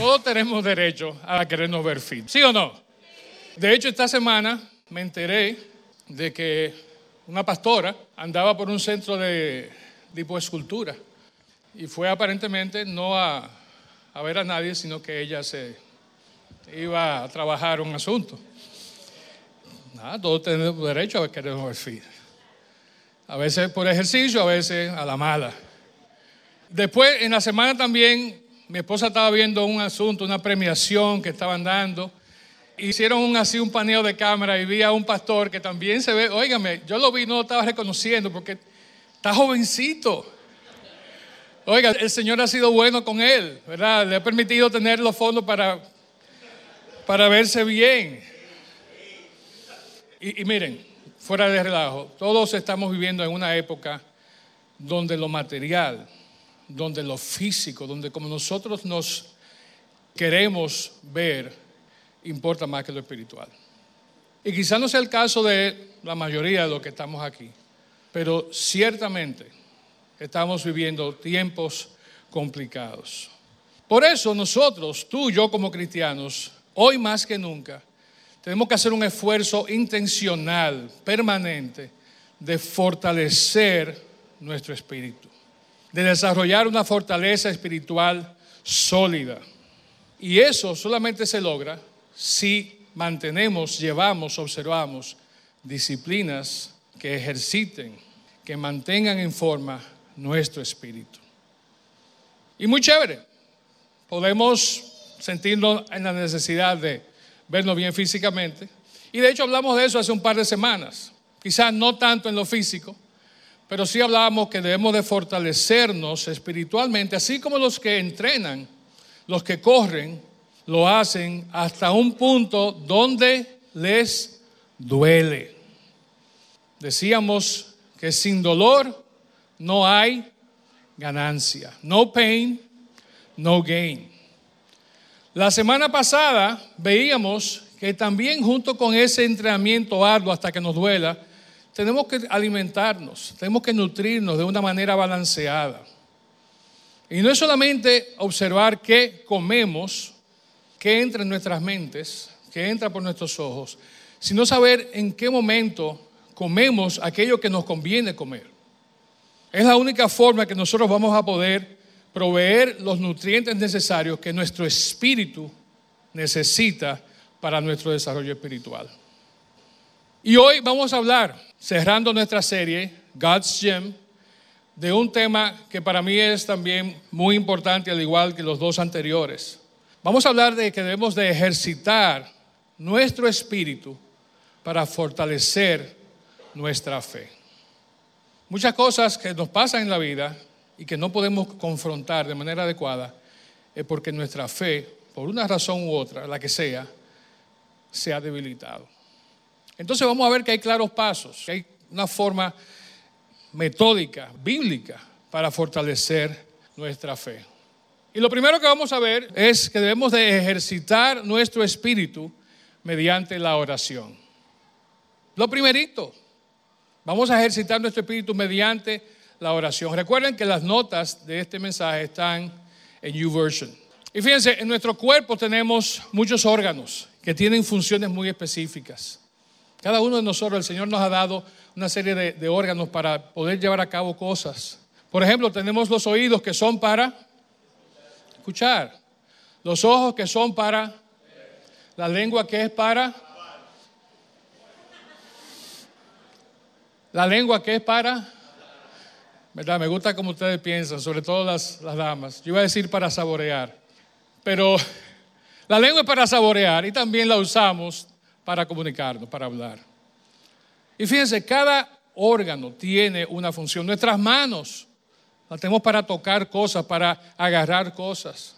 Todos tenemos derecho a querernos ver fit, ¿sí o no? De hecho, esta semana me enteré de que una pastora andaba por un centro de escultura y fue aparentemente no a, a ver a nadie, sino que ella se iba a trabajar un asunto. Nada, todos tenemos derecho a querernos ver fit. A veces por ejercicio, a veces a la mala. Después, en la semana también, mi esposa estaba viendo un asunto, una premiación que estaban dando. Hicieron así un paneo de cámara y vi a un pastor que también se ve, óigame, yo lo vi, no lo estaba reconociendo porque está jovencito. Oiga, el Señor ha sido bueno con él, ¿verdad? Le ha permitido tener los fondos para, para verse bien. y miren, fuera de relajo, todos estamos viviendo en una época donde lo material, donde lo físico, donde como nosotros nos queremos ver, importa más que lo espiritual. Y quizá no sea el caso de la mayoría de los que estamos aquí, pero ciertamente estamos viviendo tiempos complicados. Por eso nosotros, tú y yo como cristianos, hoy más que nunca, tenemos que hacer un esfuerzo intencional, permanente, de fortalecer nuestro espíritu, de desarrollar una fortaleza espiritual sólida. Y eso solamente se logra si mantenemos, llevamos, observamos disciplinas que ejerciten, que mantengan en forma nuestro espíritu. Y muy chévere, podemos sentirnos en la necesidad de vernos bien físicamente. Y de hecho hablamos de eso hace un par de semanas. Quizás no tanto en lo físico, pero sí hablábamos que debemos de fortalecernos espiritualmente, así como los que entrenan, los que corren, lo hacen hasta un punto donde les duele. Decíamos que sin dolor no hay ganancia. No pain, no gain. La semana pasada veíamos que también junto con ese entrenamiento arduo hasta que nos duela, tenemos que alimentarnos, tenemos que nutrirnos de una manera balanceada. Y no es solamente observar qué comemos, qué entra en nuestras mentes, qué entra por nuestros ojos, sino saber en qué momento comemos aquello que nos conviene comer. Es la única forma que nosotros vamos a poder proveer los nutrientes necesarios que nuestro espíritu necesita para nuestro desarrollo espiritual. Y hoy vamos a hablar, cerrando nuestra serie, God's Gem, de un tema que para mí es también muy importante, al igual que los dos anteriores. Vamos a hablar de que debemos de ejercitar nuestro espíritu para fortalecer nuestra fe. Muchas cosas que nos pasan en la vida y que no podemos confrontar de manera adecuada es porque nuestra fe, por una razón u otra, la que sea, se ha debilitado. Entonces vamos a ver que hay claros pasos, que hay una forma metódica, bíblica, para fortalecer nuestra fe. Y lo primero que vamos a ver es que debemos de ejercitar nuestro espíritu mediante la oración. Lo primerito, vamos a ejercitar nuestro espíritu mediante la oración. Recuerden que las notas de este mensaje están en YouVersion. Y fíjense, en nuestro cuerpo tenemos muchos órganos que tienen funciones muy específicas. Cada uno de nosotros, el Señor nos ha dado una serie de, órganos para poder llevar a cabo cosas. Por ejemplo, tenemos los oídos que son para escuchar, los ojos que son para, la lengua que es para, la lengua que es para ¿verdad? Me gusta como ustedes piensan, sobre todo las, las damas. Yo iba a decir para saborear, pero la lengua es para saborear y también la usamos para comunicarnos, para hablar. Y fíjense, cada órgano tiene una función. Nuestras manos las tenemos para tocar cosas, para agarrar cosas.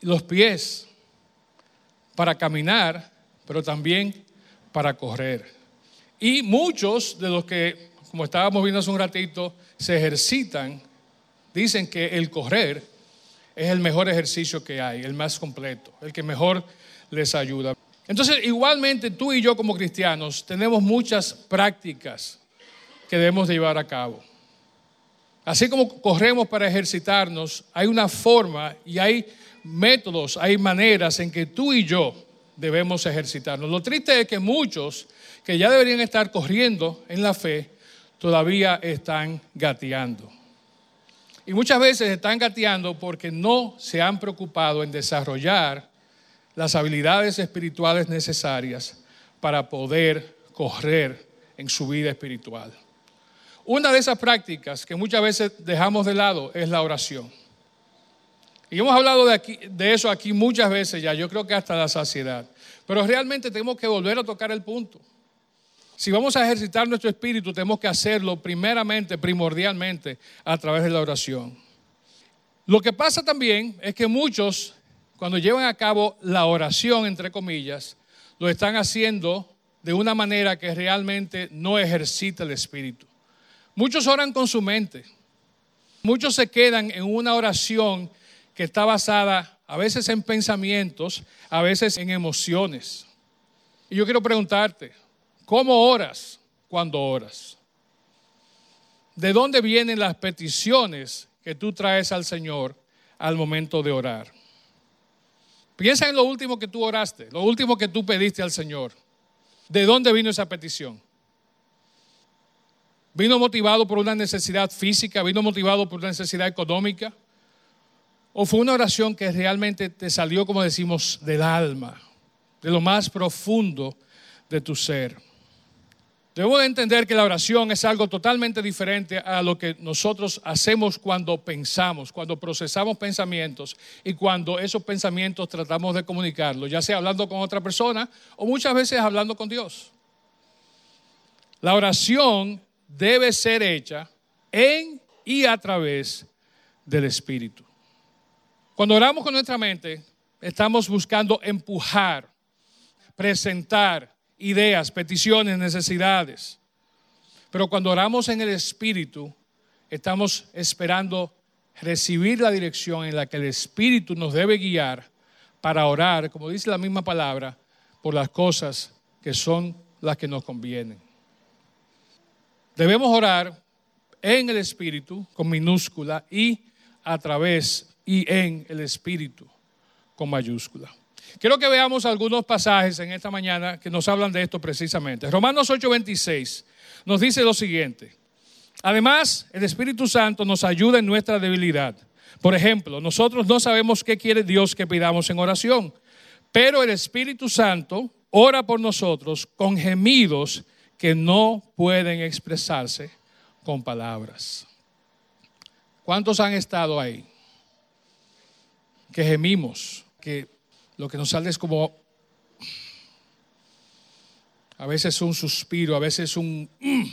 Los pies para caminar, pero también para correr. Y muchos de los que como estábamos viendo hace un ratito, se ejercitan, dicen que el correr es el mejor ejercicio que hay, el más completo, el que mejor les ayuda. Entonces, igualmente tú y yo como cristianos tenemos muchas prácticas que debemos de llevar a cabo. Así como corremos para ejercitarnos, hay una forma y hay métodos, hay maneras en que tú y yo debemos ejercitarnos. Lo triste es que muchos que ya deberían estar corriendo en la fe, todavía están gateando. Y muchas veces están gateando porque no se han preocupado en desarrollar las habilidades espirituales necesarias para poder correr en su vida espiritual. Una de esas prácticas que muchas veces dejamos de lado es la oración. Y hemos hablado de, de eso aquí muchas veces ya, yo creo que hasta la saciedad. Pero realmente tenemos que volver a tocar el punto. Si vamos a ejercitar nuestro espíritu, tenemos que hacerlo primeramente, primordialmente, a través de la oración. Lo que pasa también es que muchos, cuando llevan a cabo la oración, entre comillas, lo están haciendo de una manera que realmente no ejercita el espíritu. Muchos oran con su mente. Muchos se quedan en una oración que está basada a veces en pensamientos, a veces en emociones. Y yo quiero preguntarte, ¿Cómo oras cuando oras? ¿De dónde vienen las peticiones que tú traes al Señor al momento de orar? Piensa en lo último que tú oraste, lo último que tú pediste al Señor. ¿De dónde vino esa petición? ¿Vino motivado por una necesidad física? ¿Vino motivado por una necesidad económica? ¿O fue una oración que realmente te salió, como decimos, del alma, de lo más profundo de tu ser? Debemos de entender que la oración es algo totalmente diferente a lo que nosotros hacemos cuando pensamos, cuando procesamos pensamientos y cuando esos pensamientos tratamos de comunicarlos, ya sea hablando con otra persona o muchas veces hablando con Dios. La oración debe ser hecha en y a través del Espíritu. Cuando oramos con nuestra mente, estamos buscando empujar, presentar, ideas, peticiones, necesidades. Pero cuando oramos en el Espíritu, estamos esperando recibir la dirección en la que el Espíritu nos debe guiar para orar, como dice la misma palabra, por las cosas que son las que nos convienen. Debemos orar en el Espíritu con minúscula y a través y en el Espíritu con mayúscula. Quiero que veamos algunos pasajes en esta mañana que nos hablan de esto precisamente. Romanos 8:26 nos dice lo siguiente. Además, el Espíritu Santo nos ayuda en nuestra debilidad. Por ejemplo, nosotros no sabemos qué quiere Dios que pidamos en oración, pero el Espíritu Santo ora por nosotros con gemidos que no pueden expresarse con palabras. ¿Cuántos han estado ahí? Que gemimos, que lo que nos sale es como a veces un suspiro, a veces un... Mm.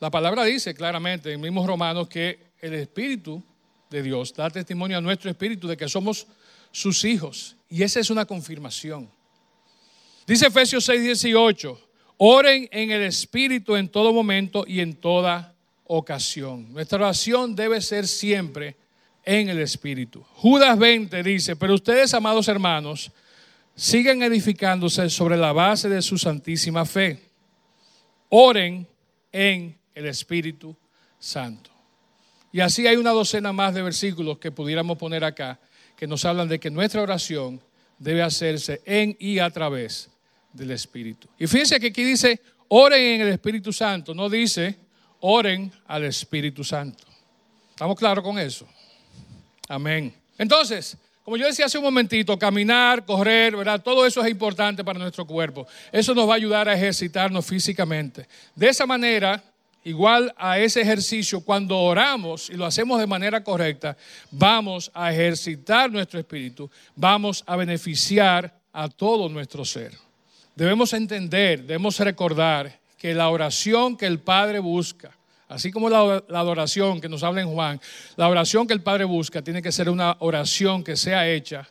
La palabra dice claramente en mismos Romanos que el Espíritu de Dios da testimonio a nuestro espíritu de que somos sus hijos. Y esa es una confirmación. Dice Efesios 6, 18, oren en el Espíritu en todo momento y en toda ocasión. Nuestra oración debe ser siempre en el Espíritu. Judas 20 dice, pero ustedes, amados hermanos, siguen edificándose sobre la base de su santísima fe. Oren en el Espíritu Santo. Y así hay una docena más de versículos que pudiéramos poner acá, que nos hablan de que nuestra oración debe hacerse en y a través del Espíritu. Y fíjense que aquí dice, oren en el Espíritu Santo, no dice, oren al Espíritu Santo. ¿Estamos claros con eso? Amén. Entonces, como yo decía hace un momentito, caminar, correr, ¿verdad? Todo eso es importante para nuestro cuerpo. Eso nos va a ayudar a ejercitarnos físicamente. De esa manera, igual a ese ejercicio, cuando oramos y lo hacemos de manera correcta, vamos a ejercitar nuestro espíritu, vamos a beneficiar a todo nuestro ser. Debemos entender, debemos recordar que la oración que el Padre busca, Así como la, adoración que nos habla en Juan, la oración que el Padre busca tiene que ser una oración que sea hecha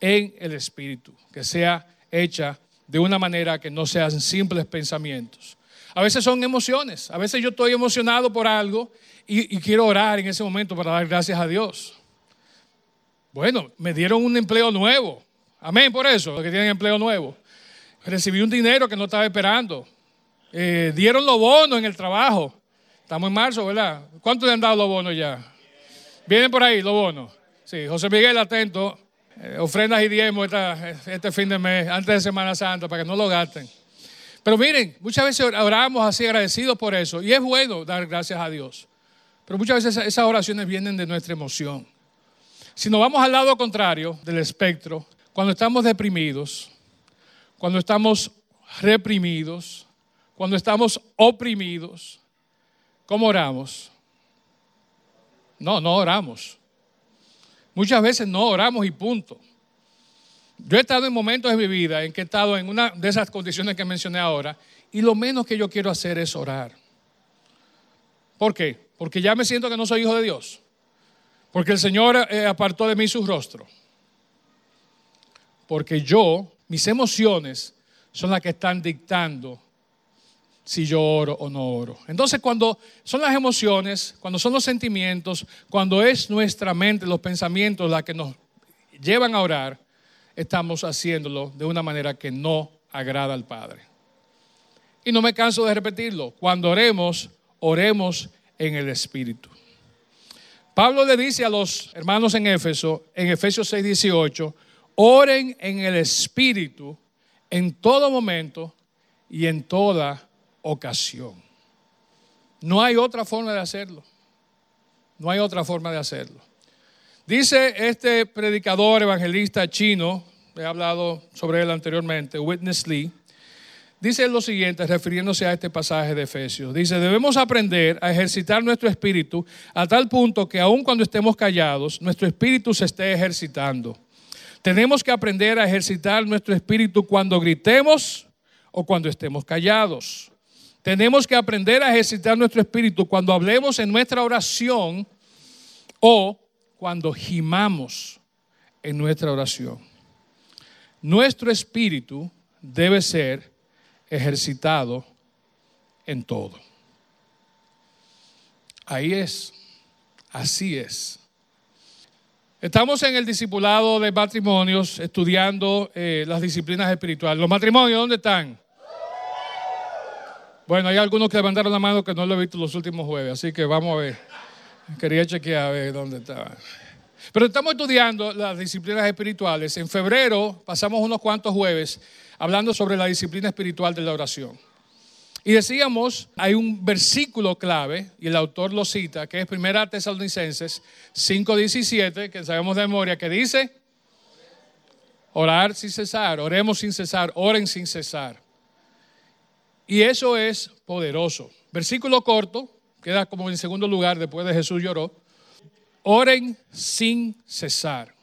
en el Espíritu, que sea hecha de una manera que no sean simples pensamientos. A veces son emociones, a veces yo estoy emocionado por algo y, quiero orar en ese momento para dar gracias a Dios. Bueno, me dieron un empleo nuevo. Amén por eso, los que tienen empleo nuevo. Recibí un dinero que no estaba esperando. Eh, dieron los bonos en el trabajo. Estamos en marzo, ¿verdad? ¿Cuántos le han dado los bonos ya? Vienen por ahí los bonos. Sí, José Miguel, atento. Eh, ofrendas y diezmos este fin de mes, antes de Semana Santa, para que no lo gasten. Pero miren, muchas veces oramos así agradecidos por eso. Y es bueno dar gracias a Dios. Pero muchas veces esas oraciones vienen de nuestra emoción. Si nos vamos al lado contrario del espectro, cuando estamos deprimidos, cuando estamos reprimidos, cuando estamos oprimidos, ¿cómo oramos? No, no oramos. Muchas veces no oramos y punto. Yo he estado en momentos de mi vida en que he estado en una de esas condiciones que mencioné ahora y lo menos que yo quiero hacer es orar. ¿Por qué? Porque ya me siento que no soy hijo de Dios. Porque el Señor eh, apartó de mí su rostro. Porque yo, mis emociones son las que están dictando si yo oro o no oro. Entonces cuando son las emociones, cuando son los sentimientos, cuando es nuestra mente, los pensamientos las que nos llevan a orar, estamos haciéndolo de una manera que no agrada al Padre. Y no me canso de repetirlo, cuando oremos, oremos en el Espíritu. Pablo le dice a los hermanos en Éfeso, en Efesios 6, 18, oren en el Espíritu en todo momento y en toda ocasión. No hay otra forma de hacerlo. No hay otra forma de hacerlo. Dice este predicador evangelista chino, he hablado sobre él anteriormente, Witness Lee, dice lo siguiente, refiriéndose a este pasaje de Efesios. Dice, debemos aprender a ejercitar nuestro espíritu a tal punto que aun cuando estemos callados, nuestro espíritu se esté ejercitando. Tenemos que aprender a ejercitar nuestro espíritu cuando gritemos o cuando estemos callados. Tenemos que aprender a ejercitar nuestro espíritu cuando hablemos en nuestra oración o cuando gimamos en nuestra oración. Nuestro espíritu debe ser ejercitado en todo. Ahí es, así es. Estamos en el discipulado de matrimonios estudiando eh, las disciplinas espirituales. ¿Los matrimonios dónde están? Bueno, hay algunos que levantaron la mano que no lo he visto los últimos jueves, así que vamos a ver. Quería chequear a ver dónde estaba. Pero estamos estudiando las disciplinas espirituales. En febrero pasamos unos cuantos jueves hablando sobre la disciplina espiritual de la oración. Y decíamos, hay un versículo clave, y el autor lo cita, que es 1 Tesalonicenses 5:17, que sabemos de memoria, que dice, orar sin cesar, oremos sin cesar, oren sin cesar. Y eso es poderoso. Versículo corto, queda como en segundo lugar después de Jesús lloró. Oren sin cesar.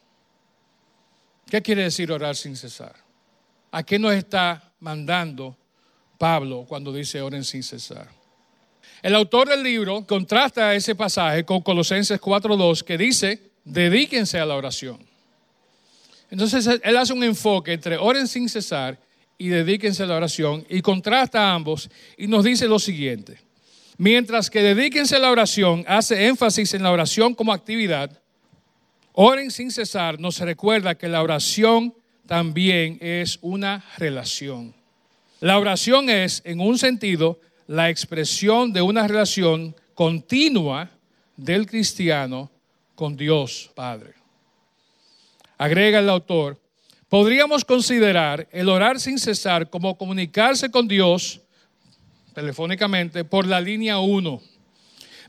¿Qué quiere decir orar sin cesar? ¿A qué nos está mandando Pablo cuando dice oren sin cesar? El autor del libro contrasta ese pasaje con Colosenses 4.2 que dice, dedíquense a la oración. Entonces él hace un enfoque entre oren sin cesar y dedíquense a la oración y contrasta a ambos y nos dice lo siguiente. Mientras que dedíquense a la oración, hace énfasis en la oración como actividad, oren sin cesar, nos recuerda que la oración también es una relación. La oración es, en un sentido, la expresión de una relación continua del cristiano con Dios Padre. Agrega el autor, Podríamos considerar el orar sin cesar como comunicarse con Dios telefónicamente por la línea 1,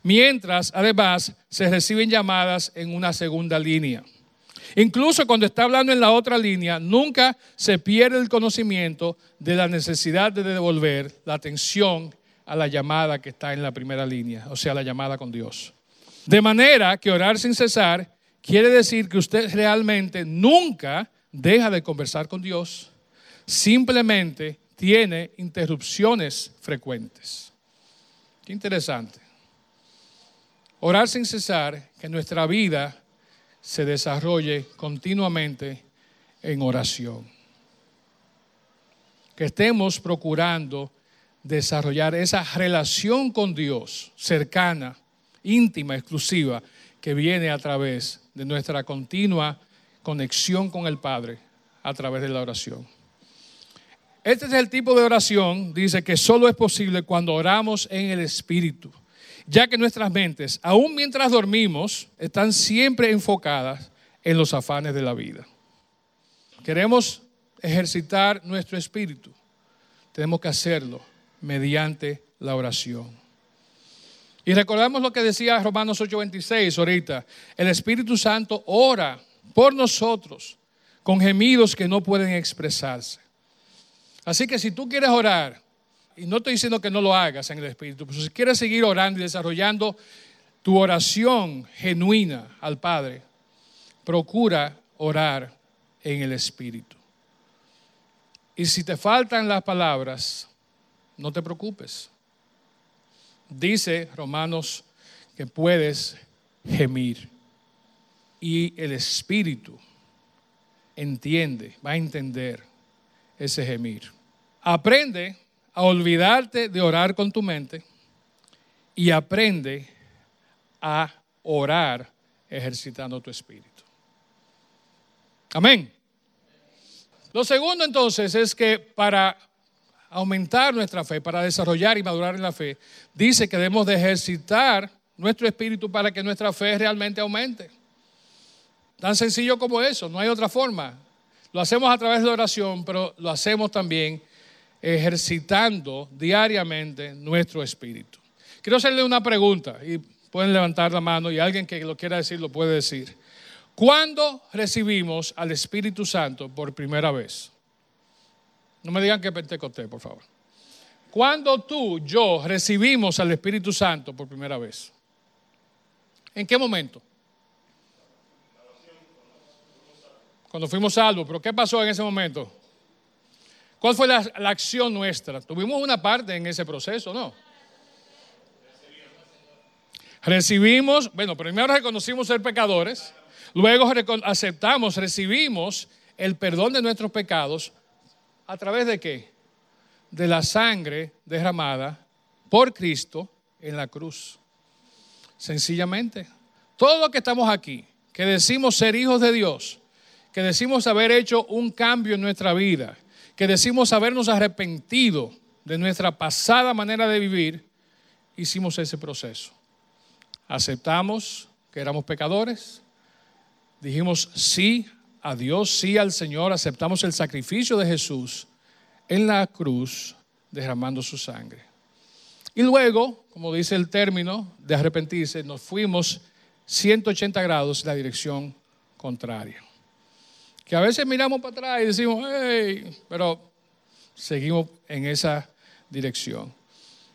mientras además se reciben llamadas en una segunda línea. Incluso cuando está hablando en la otra línea, nunca se pierde el conocimiento de la necesidad de devolver la atención a la llamada que está en la primera línea, o sea, la llamada con Dios. De manera que orar sin cesar quiere decir que usted realmente nunca deja de conversar con Dios, simplemente tiene interrupciones frecuentes. Qué interesante. Orar sin cesar, que nuestra vida se desarrolle continuamente en oración. Que estemos procurando desarrollar esa relación con Dios cercana, íntima, exclusiva, que viene a través de nuestra continua conexión con el Padre a través de la oración. Este es el tipo de oración, dice, que solo es posible cuando oramos en el Espíritu, ya que nuestras mentes, aun mientras dormimos, están siempre enfocadas en los afanes de la vida. Queremos ejercitar nuestro espíritu. Tenemos que hacerlo mediante la oración. Y recordamos lo que decía Romanos 8:26 ahorita. El Espíritu Santo ora por nosotros con gemidos que no pueden expresarse. Así que si tú quieres orar, y no estoy diciendo que no lo hagas en el Espíritu, pero si quieres seguir orando y desarrollando tu oración genuina al Padre, procura orar en el Espíritu. Y si te faltan las palabras, no te preocupes. Dice Romanos que puedes gemir. Y el Espíritu entiende, va a entender ese gemir. Aprende a olvidarte de orar con tu mente y aprende a orar ejercitando tu espíritu. Amén. Lo segundo entonces es que para aumentar nuestra fe, para desarrollar y madurar en la fe, dice que debemos de ejercitar nuestro espíritu para que nuestra fe realmente aumente. Tan sencillo como eso, no hay otra forma. Lo hacemos a través de oración, pero lo hacemos también ejercitando diariamente nuestro espíritu. Quiero hacerle una pregunta y pueden levantar la mano y alguien que lo quiera decir lo puede decir. ¿Cuándo recibimos al Espíritu Santo por primera vez? No me digan que Pentecostés, por favor. ¿Cuándo tú, yo, recibimos al Espíritu Santo por primera vez? ¿En qué momento? Cuando fuimos salvos. ¿Pero qué pasó en ese momento? ¿Cuál fue la, acción nuestra? Tuvimos una parte en ese proceso, ¿no? Recibimos, bueno, primero reconocimos ser pecadores. Luego aceptamos, recibimos el perdón de nuestros pecados a través de qué? De la sangre derramada por Cristo en la cruz. Sencillamente. Todo lo que estamos aquí, que decimos ser hijos de Dios, que decimos haber hecho un cambio en nuestra vida, que decimos habernos arrepentido de nuestra pasada manera de vivir, hicimos ese proceso. Aceptamos que éramos pecadores, dijimos sí a Dios, sí al Señor, aceptamos el sacrificio de Jesús en la cruz, derramando su sangre. Y luego, como dice el término de arrepentirse, nos fuimos 180 grados en la dirección contraria. Que a veces miramos para atrás y decimos, hey, pero seguimos en esa dirección.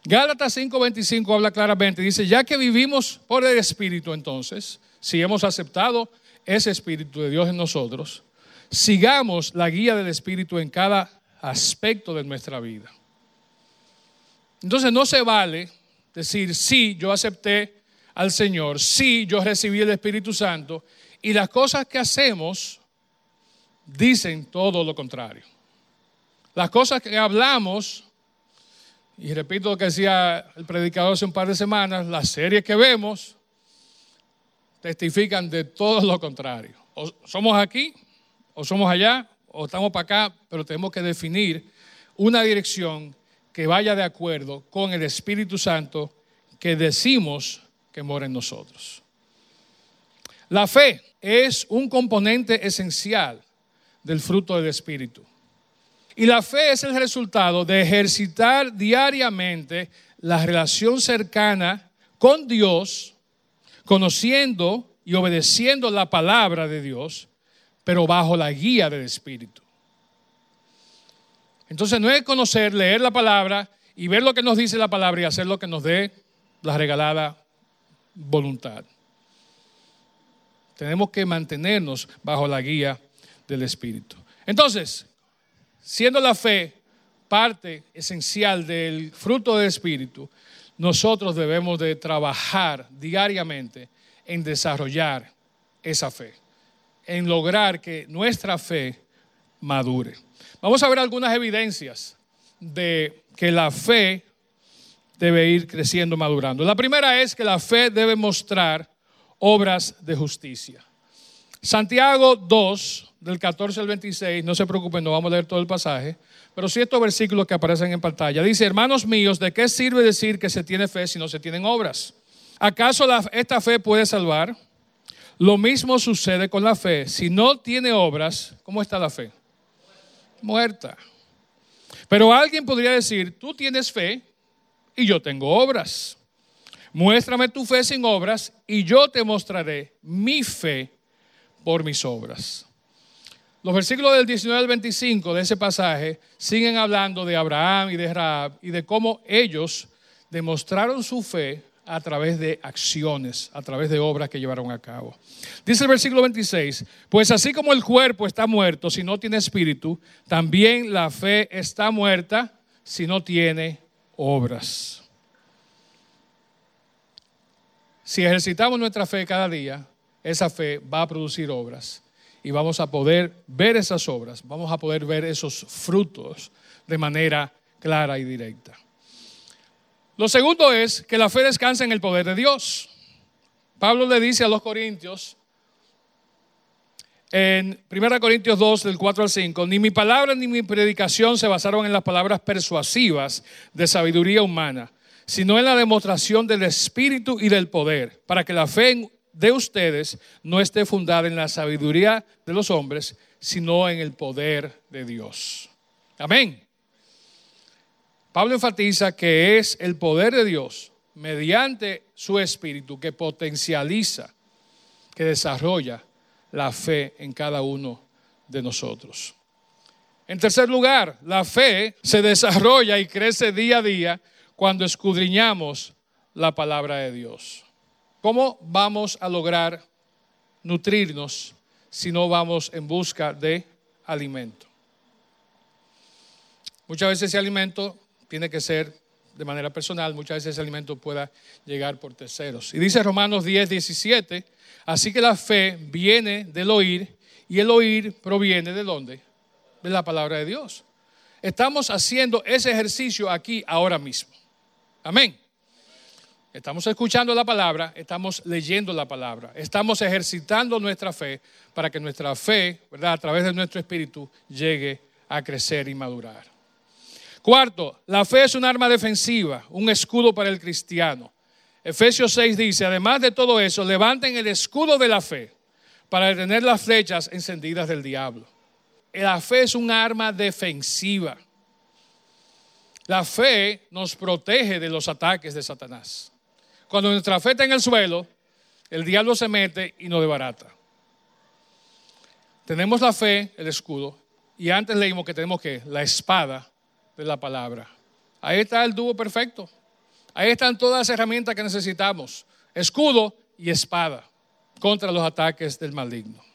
Gálatas 5:25 habla claramente, dice, ya que vivimos por el Espíritu entonces, si hemos aceptado ese Espíritu de Dios en nosotros, sigamos la guía del Espíritu en cada aspecto de nuestra vida. Entonces no se vale decir, sí, yo acepté al Señor, sí, yo recibí el Espíritu Santo, y las cosas que hacemos dicen todo lo contrario. Las cosas que hablamos, y repito lo que decía el predicador hace un par de semanas, las series que vemos, testifican de todo lo contrario. O somos aquí, o somos allá, o estamos para acá, pero tenemos que definir una dirección que vaya de acuerdo con el Espíritu Santo que decimos que mora en nosotros. La fe es un componente esencial del fruto del Espíritu. Y la fe es el resultado de ejercitar diariamente la relación cercana con Dios conociendo y obedeciendo la palabra de Dios, pero bajo la guía del Espíritu. Entonces no es conocer, leer la palabra y ver lo que nos dice la palabra y hacer lo que nos dé la regalada voluntad. Tenemos que mantenernos bajo la guía del Espíritu. Entonces, siendo la fe parte esencial del fruto del Espíritu, nosotros debemos de trabajar diariamente en desarrollar esa fe, en lograr que nuestra fe madure. Vamos a ver algunas evidencias de que la fe debe ir creciendo, madurando. La primera es que la fe debe mostrar obras de justicia. Santiago 2, del 14 al 26, no se preocupen, no vamos a leer todo el pasaje, pero sí estos versículos que aparecen en pantalla. Dice, hermanos míos, ¿de qué sirve decir que se tiene fe si no se tienen obras? ¿Acaso esta fe puede salvar? Lo mismo sucede con la fe. Si no tiene obras, ¿cómo está la fe? Muerta. Pero alguien podría decir, tú tienes fe y yo tengo obras. Muéstrame tu fe sin obras y yo te mostraré mi fe por mis obras. Los versículos del 19 al 25 de ese pasaje siguen hablando de Abraham y de Raab y de cómo ellos demostraron su fe a través de acciones, a través de obras que llevaron a cabo. Dice el versículo 26, pues así como el cuerpo está muerto si no tiene espíritu, también la fe está muerta si no tiene obras. Si ejercitamos nuestra fe cada día, esa fe va a producir obras y vamos a poder ver esas obras, vamos a poder ver esos frutos de manera clara y directa. Lo segundo es que la fe descansa en el poder de Dios. Pablo le dice a los corintios en 1 Corintios 2, del 4 al 5, ni mi palabra ni mi predicación se basaron en las palabras persuasivas de sabiduría humana, sino en la demostración del Espíritu y del poder, para que la fe de ustedes no esté fundada en la sabiduría de los hombres, sino en el poder de Dios. Amén. Pablo enfatiza que es el poder de Dios mediante su espíritu que potencializa, que desarrolla la fe en cada uno de nosotros. En tercer lugar, la fe se desarrolla y crece día a día cuando escudriñamos la palabra de Dios. ¿Cómo vamos a lograr nutrirnos si no vamos en busca de alimento? Muchas veces ese alimento tiene que ser de manera personal, muchas veces ese alimento pueda llegar por terceros. Y dice Romanos 10, 17, así que la fe viene del oír y el oír proviene de dónde? De la palabra de Dios. Estamos haciendo ese ejercicio aquí ahora mismo. Amén. Estamos escuchando la palabra, estamos leyendo la palabra, estamos ejercitando nuestra fe para que nuestra fe, ¿verdad? A través de nuestro espíritu llegue a crecer y madurar. Cuarto, la fe es un arma defensiva, un escudo para el cristiano. Efesios 6 dice, además de todo eso, levanten el escudo de la fe para detener las flechas encendidas del diablo. La fe es un arma defensiva. La fe nos protege de los ataques de Satanás. Cuando nuestra fe está en el suelo, el diablo se mete y nos debarata. Tenemos la fe, el escudo, y antes leímos que tenemos que la espada de la palabra. Ahí está el dúo perfecto. Ahí están todas las herramientas que necesitamos. Escudo y espada contra los ataques del maligno.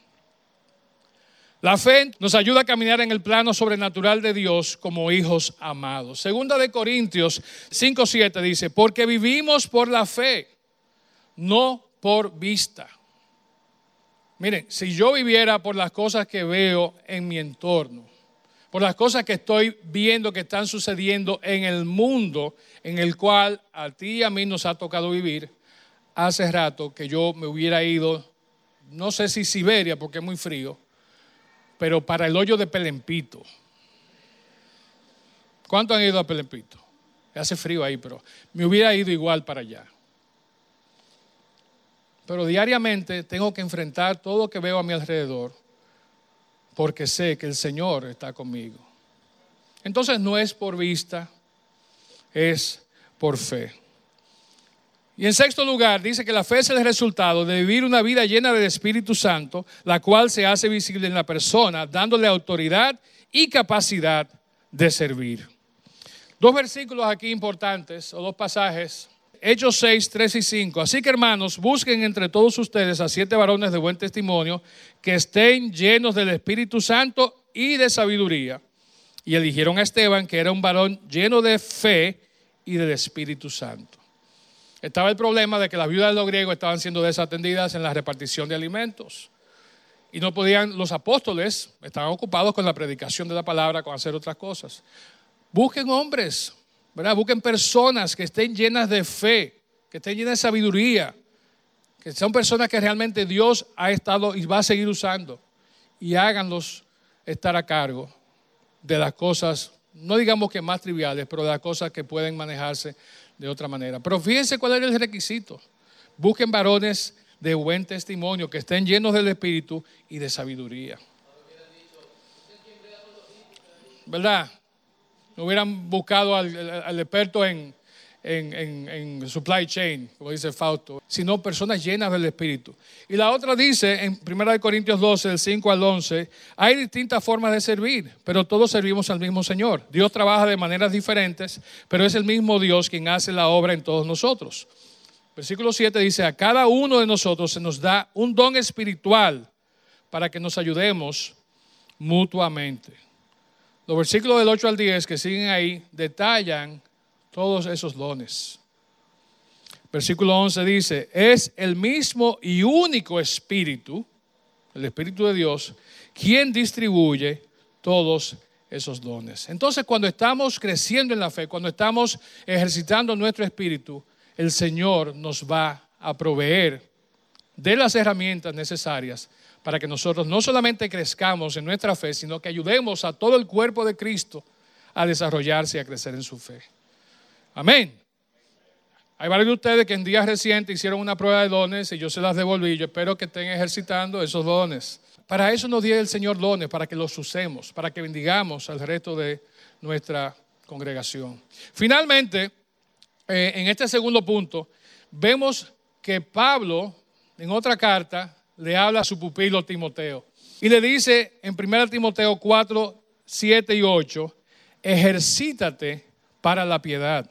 La fe nos ayuda a caminar en el plano sobrenatural de Dios como hijos amados. Segunda de Corintios 5:7 dice, "Porque vivimos por la fe, no por vista." Miren, si yo viviera por las cosas que veo en mi entorno, por las cosas que estoy viendo que están sucediendo en el mundo en el cual a ti y a mí nos ha tocado vivir. Hace rato que yo me hubiera ido, no sé si Siberia porque es muy frío, pero para el hoyo de Pelempito. ¿Cuántos han ido a Pelempito? Hace frío ahí, pero me hubiera ido igual para allá. Pero diariamente tengo que enfrentar todo lo que veo a mi alrededor porque sé que el Señor está conmigo. Entonces no es por vista, es por fe. Y en sexto lugar, dice que la fe es el resultado de vivir una vida llena del Espíritu Santo, la cual se hace visible en la persona, dándole autoridad y capacidad de servir. Dos versículos aquí importantes, o dos pasajes Hechos 6, 3 y 5. Así que hermanos, busquen entre todos ustedes a siete varones de buen testimonio que estén llenos del Espíritu Santo y de sabiduría. Y eligieron a Esteban, que era un varón lleno de fe y del Espíritu Santo. Estaba el problema de que las viudas de los griegos estaban siendo desatendidas en la repartición de alimentos. Y no podían, los apóstoles estaban ocupados con la predicación de la palabra, con hacer otras cosas. Busquen hombres Busquen personas que estén llenas de fe, que estén llenas de sabiduría, que son personas que realmente Dios ha estado y va a seguir usando. Y háganlos estar a cargo de las cosas, no digamos que más triviales, pero de las cosas que pueden manejarse de otra manera. Pero fíjense cuál es el requisito. Busquen varones de buen testimonio, que estén llenos del Espíritu y de sabiduría. ¿Verdad? No hubieran buscado al, experto en, en, supply chain, como dice Fausto, sino personas llenas del Espíritu. Y la otra dice en 1 Corintios 12, del 5 al 11, hay distintas formas de servir, pero todos servimos al mismo Señor. Dios trabaja de maneras diferentes, pero es el mismo Dios quien hace la obra en todos nosotros. Versículo 7 dice, a cada uno de nosotros se nos da un don espiritual para que nos ayudemos mutuamente. Los versículos del 8 al 10 que siguen ahí detallan todos esos dones. Versículo 11 dice, es el mismo y único Espíritu, el Espíritu de Dios, quien distribuye todos esos dones. Entonces, cuando estamos creciendo en la fe, cuando estamos ejercitando nuestro espíritu, el Señor nos va a proveer de las herramientas necesarias para que nosotros no solamente crezcamos en nuestra fe, sino que ayudemos a todo el cuerpo de Cristo a desarrollarse y a crecer en su fe. Amén. Hay varios de ustedes que en días recientes hicieron una prueba de dones y yo se las devolví. Yo espero que estén ejercitando esos dones. Para eso nos dio el Señor dones, para que los usemos, para que bendigamos al resto de nuestra congregación. Finalmente, eh, en este segundo punto, vemos que Pablo, en otra carta, le habla a su pupilo Timoteo. Y le dice en 1 Timoteo 4, 7 y 8, ejercítate para la piedad.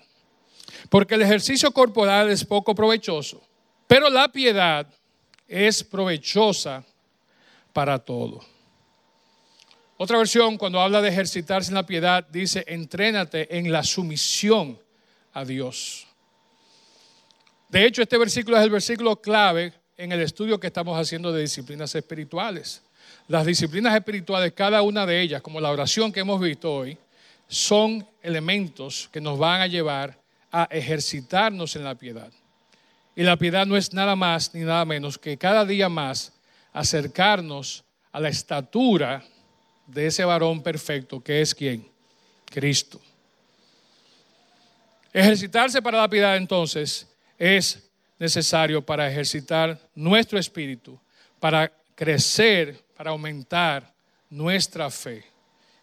Porque el ejercicio corporal es poco provechoso, pero la piedad es provechosa para todo. Otra versión, cuando habla de ejercitarse en la piedad, dice, entrénate en la sumisión a Dios. De hecho, este versículo es el versículo clave en el estudio que estamos haciendo de disciplinas espirituales. Las disciplinas espirituales, cada una de ellas, como la oración que hemos visto hoy, son elementos que nos van a llevar a ejercitarnos en la piedad. Y la piedad no es nada más ni nada menos que cada día más acercarnos a la estatura de ese varón perfecto que es quien? Cristo. Ejercitarse para la piedad entonces es necesario para ejercitar nuestro espíritu, para crecer, para aumentar nuestra fe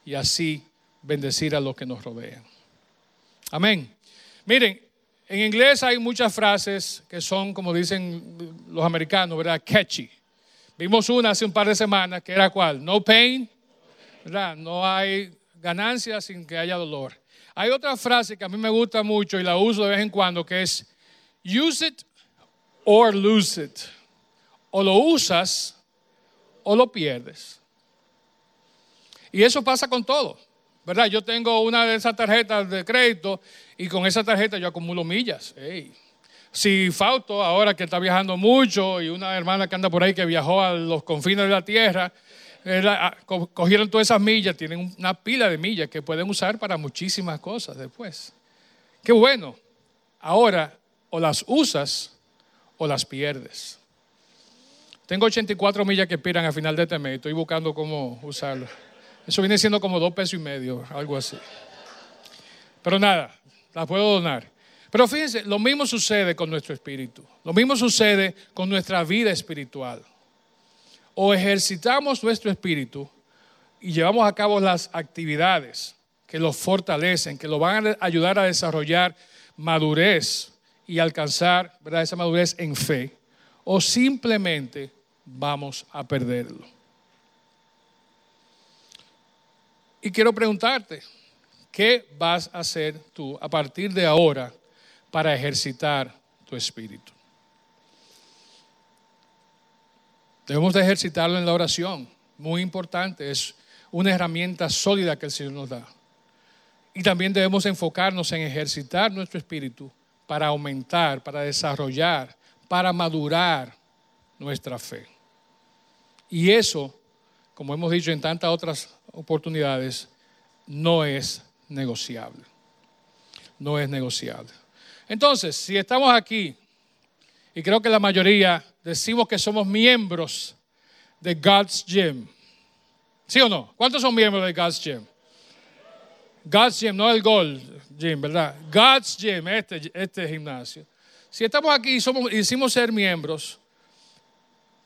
y así bendecir a los que nos rodean. Amén. Miren, en inglés hay muchas frases que son, como dicen los americanos, ¿verdad? Catchy. Vimos una hace un par de semanas que era cuál? No pain, ¿verdad? No hay ganancia sin que haya dolor. Hay otra frase que a mí me gusta mucho y la uso de vez en cuando que es use it or lose it. O lo usas o lo pierdes. Y eso pasa con todo, ¿verdad? Yo tengo una de esas tarjetas de crédito y con esa tarjeta yo acumulo millas. Si Fausto, ahora que está viajando mucho, y una hermana que anda por ahí que viajó a los confines de la tierra, ah, cogieron todas esas millas, tienen una pila de millas que pueden usar para muchísimas cosas después. Qué bueno. Ahora, o las usas o las pierdes. Tengo 84 millas que expiran a final de este mes. Estoy buscando cómo usarlo. Eso viene siendo como dos pesos y medio, algo así. Pero nada, las puedo donar. Pero fíjense, lo mismo sucede con nuestro espíritu. Lo mismo sucede con nuestra vida espiritual. O ejercitamos nuestro espíritu y llevamos a cabo las actividades que lo fortalecen, que lo van a ayudar a desarrollar madurez y alcanzar ¿verdad? esa madurez en fe, o simplemente vamos a perderlo. Y quiero preguntarte, ¿qué vas a hacer tú a partir de ahora para ejercitar tu espíritu? Debemos de ejercitarlo en la oración, muy importante, es una herramienta sólida que el Señor nos da. Y también debemos enfocarnos en ejercitar nuestro espíritu para aumentar, para desarrollar, para madurar nuestra fe. Y eso, como hemos dicho en tantas otras oportunidades, no es negociable. No es negociable. Entonces, si estamos aquí, y creo que la mayoría decimos que somos miembros de God's Gym, ¿sí o no? ¿Cuántos son miembros de God's Gym? God's Gym, no el Gold Gym, ¿verdad? God's Gym, este, este gimnasio. Si estamos aquí y hicimos ser miembros,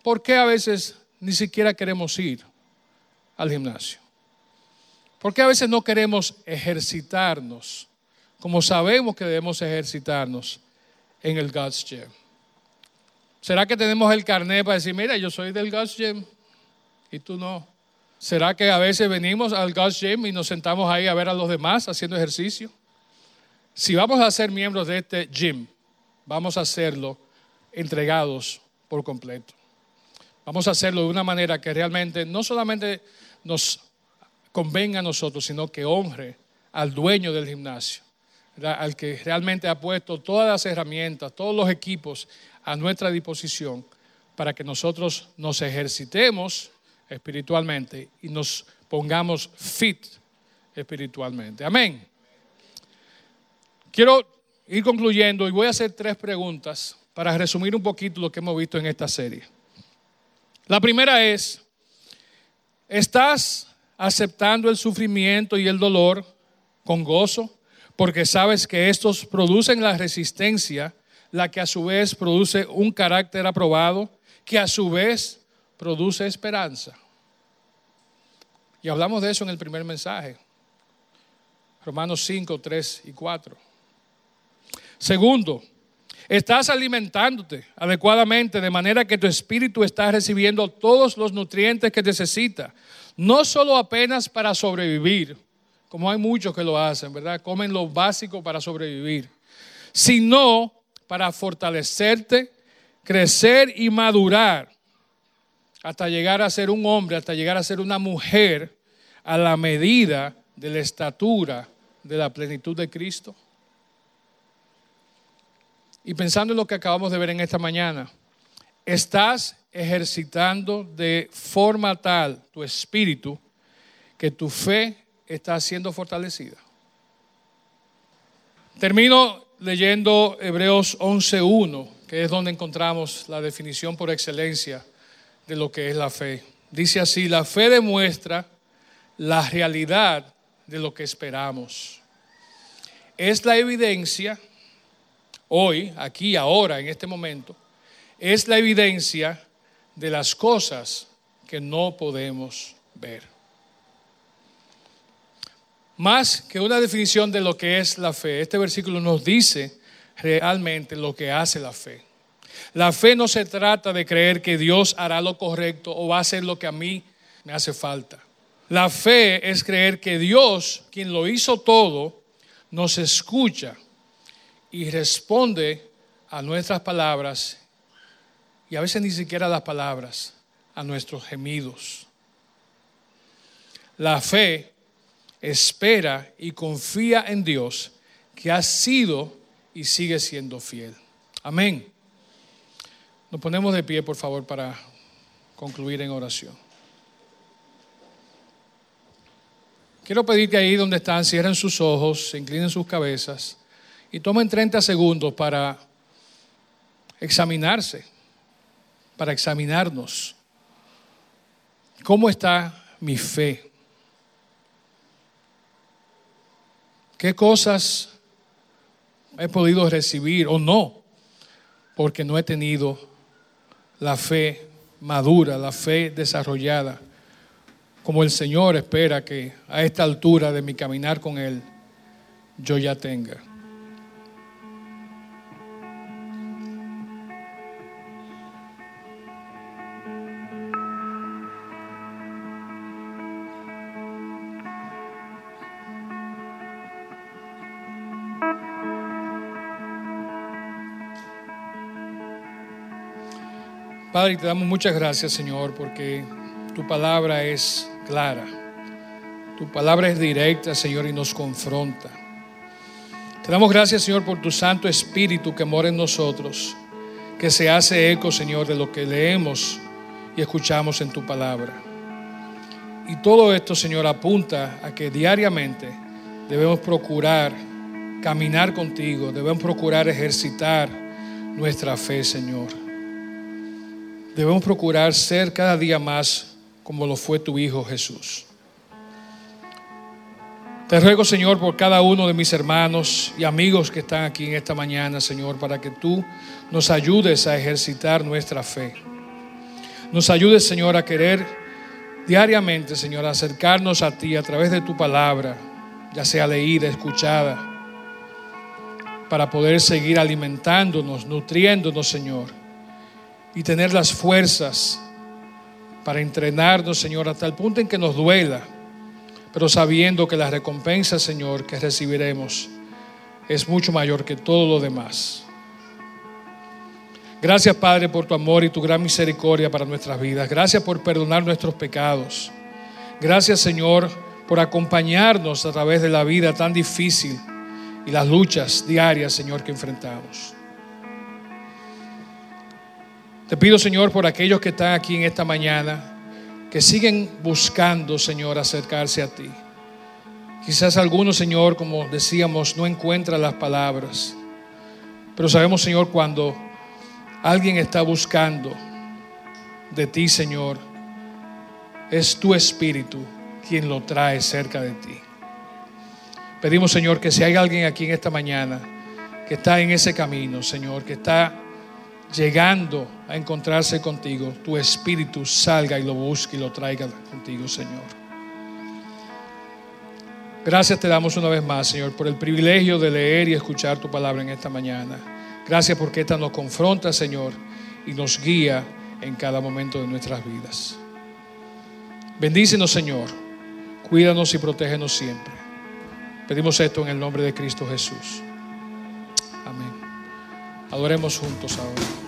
¿por qué a veces ni siquiera queremos ir al gimnasio? ¿Por qué a veces no queremos ejercitarnos como sabemos que debemos ejercitarnos en el God's Gym? ¿Será que tenemos el carnet para decir, mira, yo soy del God's Gym y tú no? ¿Será que a veces venimos al God's Gym y nos sentamos ahí a ver a los demás haciendo ejercicio? Si vamos a ser miembros de este gym, vamos a hacerlo entregados por completo. Vamos a hacerlo de una manera que realmente no solamente nos convenga a nosotros, sino que honre al dueño del gimnasio, al que realmente ha puesto todas las herramientas, todos los equipos a nuestra disposición para que nosotros nos ejercitemos espiritualmente y nos pongamos fit espiritualmente. Amén. Quiero ir concluyendo y voy a hacer tres preguntas para resumir un poquito lo que hemos visto en esta serie. La primera es, ¿estás aceptando el sufrimiento y el dolor con gozo? Porque sabes que estos producen la resistencia, la que a su vez produce un carácter aprobado, que a su vez produce esperanza. Y hablamos de eso en el primer mensaje. Romanos 5, 3 y 4. Segundo, estás alimentándote adecuadamente de manera que tu espíritu está recibiendo todos los nutrientes que necesita, no solo apenas para sobrevivir, como hay muchos que lo hacen, ¿verdad? Comen lo básico para sobrevivir, sino para fortalecerte, crecer y madurar hasta llegar a ser un hombre, hasta llegar a ser una mujer a la medida de la estatura de la plenitud de Cristo. Y pensando en lo que acabamos de ver en esta mañana, estás ejercitando de forma tal tu espíritu que tu fe está siendo fortalecida. Termino leyendo Hebreos 11.1, que es donde encontramos la definición por excelencia de lo que es la fe. Dice así, la fe demuestra la realidad de lo que esperamos. Es la evidencia hoy, aquí, ahora, en este momento, es la evidencia de las cosas que no podemos ver. Más que una definición de lo que es la fe, este versículo nos dice realmente lo que hace la fe. La fe no se trata de creer que Dios hará lo correcto o va a hacer lo que a mí me hace falta. La fe es creer que Dios, quien lo hizo todo, nos escucha y responde a nuestras palabras y a veces ni siquiera las palabras, a nuestros gemidos. La fe espera y confía en Dios que ha sido y sigue siendo fiel. Amén. Nos ponemos de pie, por favor, para concluir en oración. Quiero pedir que ahí donde están cierren sus ojos, se inclinen sus cabezas y tomen 30 segundos para examinarse, para examinarnos. ¿Cómo está mi fe? ¿Qué cosas he podido recibir o no? Porque no he tenido la fe madura, la fe desarrollada, como el Señor espera que a esta altura de mi caminar con Él yo ya tenga. Padre, te damos muchas gracias, Señor, porque tu palabra es clara. Tu palabra es directa, Señor, y nos confronta. Te damos gracias, Señor, por tu Santo Espíritu que mora en nosotros, que se hace eco, Señor, de lo que leemos y escuchamos en tu palabra. Y todo esto, Señor, apunta a que diariamente debemos procurar caminar contigo, debemos procurar ejercitar nuestra fe, Señor. Debemos procurar ser cada día más como lo fue tu Hijo Jesús. Te ruego, Señor, por cada uno de mis hermanos y amigos que están aquí en esta mañana, Señor, para que tú nos ayudes a ejercitar nuestra fe. Nos ayudes, Señor, a querer diariamente, Señor, acercarnos a ti a través de tu palabra, ya sea leída, escuchada, para poder seguir alimentándonos, nutriéndonos, Señor, y tener las fuerzas para entrenarnos, Señor, hasta el punto en que nos duela, pero sabiendo que la recompensa, Señor, que recibiremos es mucho mayor que todo lo demás. Gracias, Padre, por tu amor y tu gran misericordia para nuestras vidas. Gracias por perdonar nuestros pecados. Gracias, Señor, por acompañarnos a través de la vida tan difícil y las luchas diarias, Señor, que enfrentamos. Te pido, Señor, por aquellos que están aquí en esta mañana, que siguen buscando, Señor, acercarse a ti. Quizás algunos, Señor, como decíamos, no encuentran las palabras. Pero sabemos, Señor, cuando alguien está buscando de ti, Señor, es tu espíritu quien lo trae cerca de ti. Pedimos, Señor, que si hay alguien aquí en esta mañana que está en ese camino, Señor, que está llegando a encontrarse contigo, tu espíritu salga y lo busque y lo traiga contigo, Señor. Gracias te damos una vez más, Señor, por el privilegio de leer y escuchar tu palabra en esta mañana. Gracias porque esta nos confronta, Señor, y nos guía en cada momento de nuestras vidas. Bendícenos, Señor. Cuídanos y protégenos siempre. Pedimos esto en el nombre de Cristo Jesús. Amén. Adoremos juntos ahora.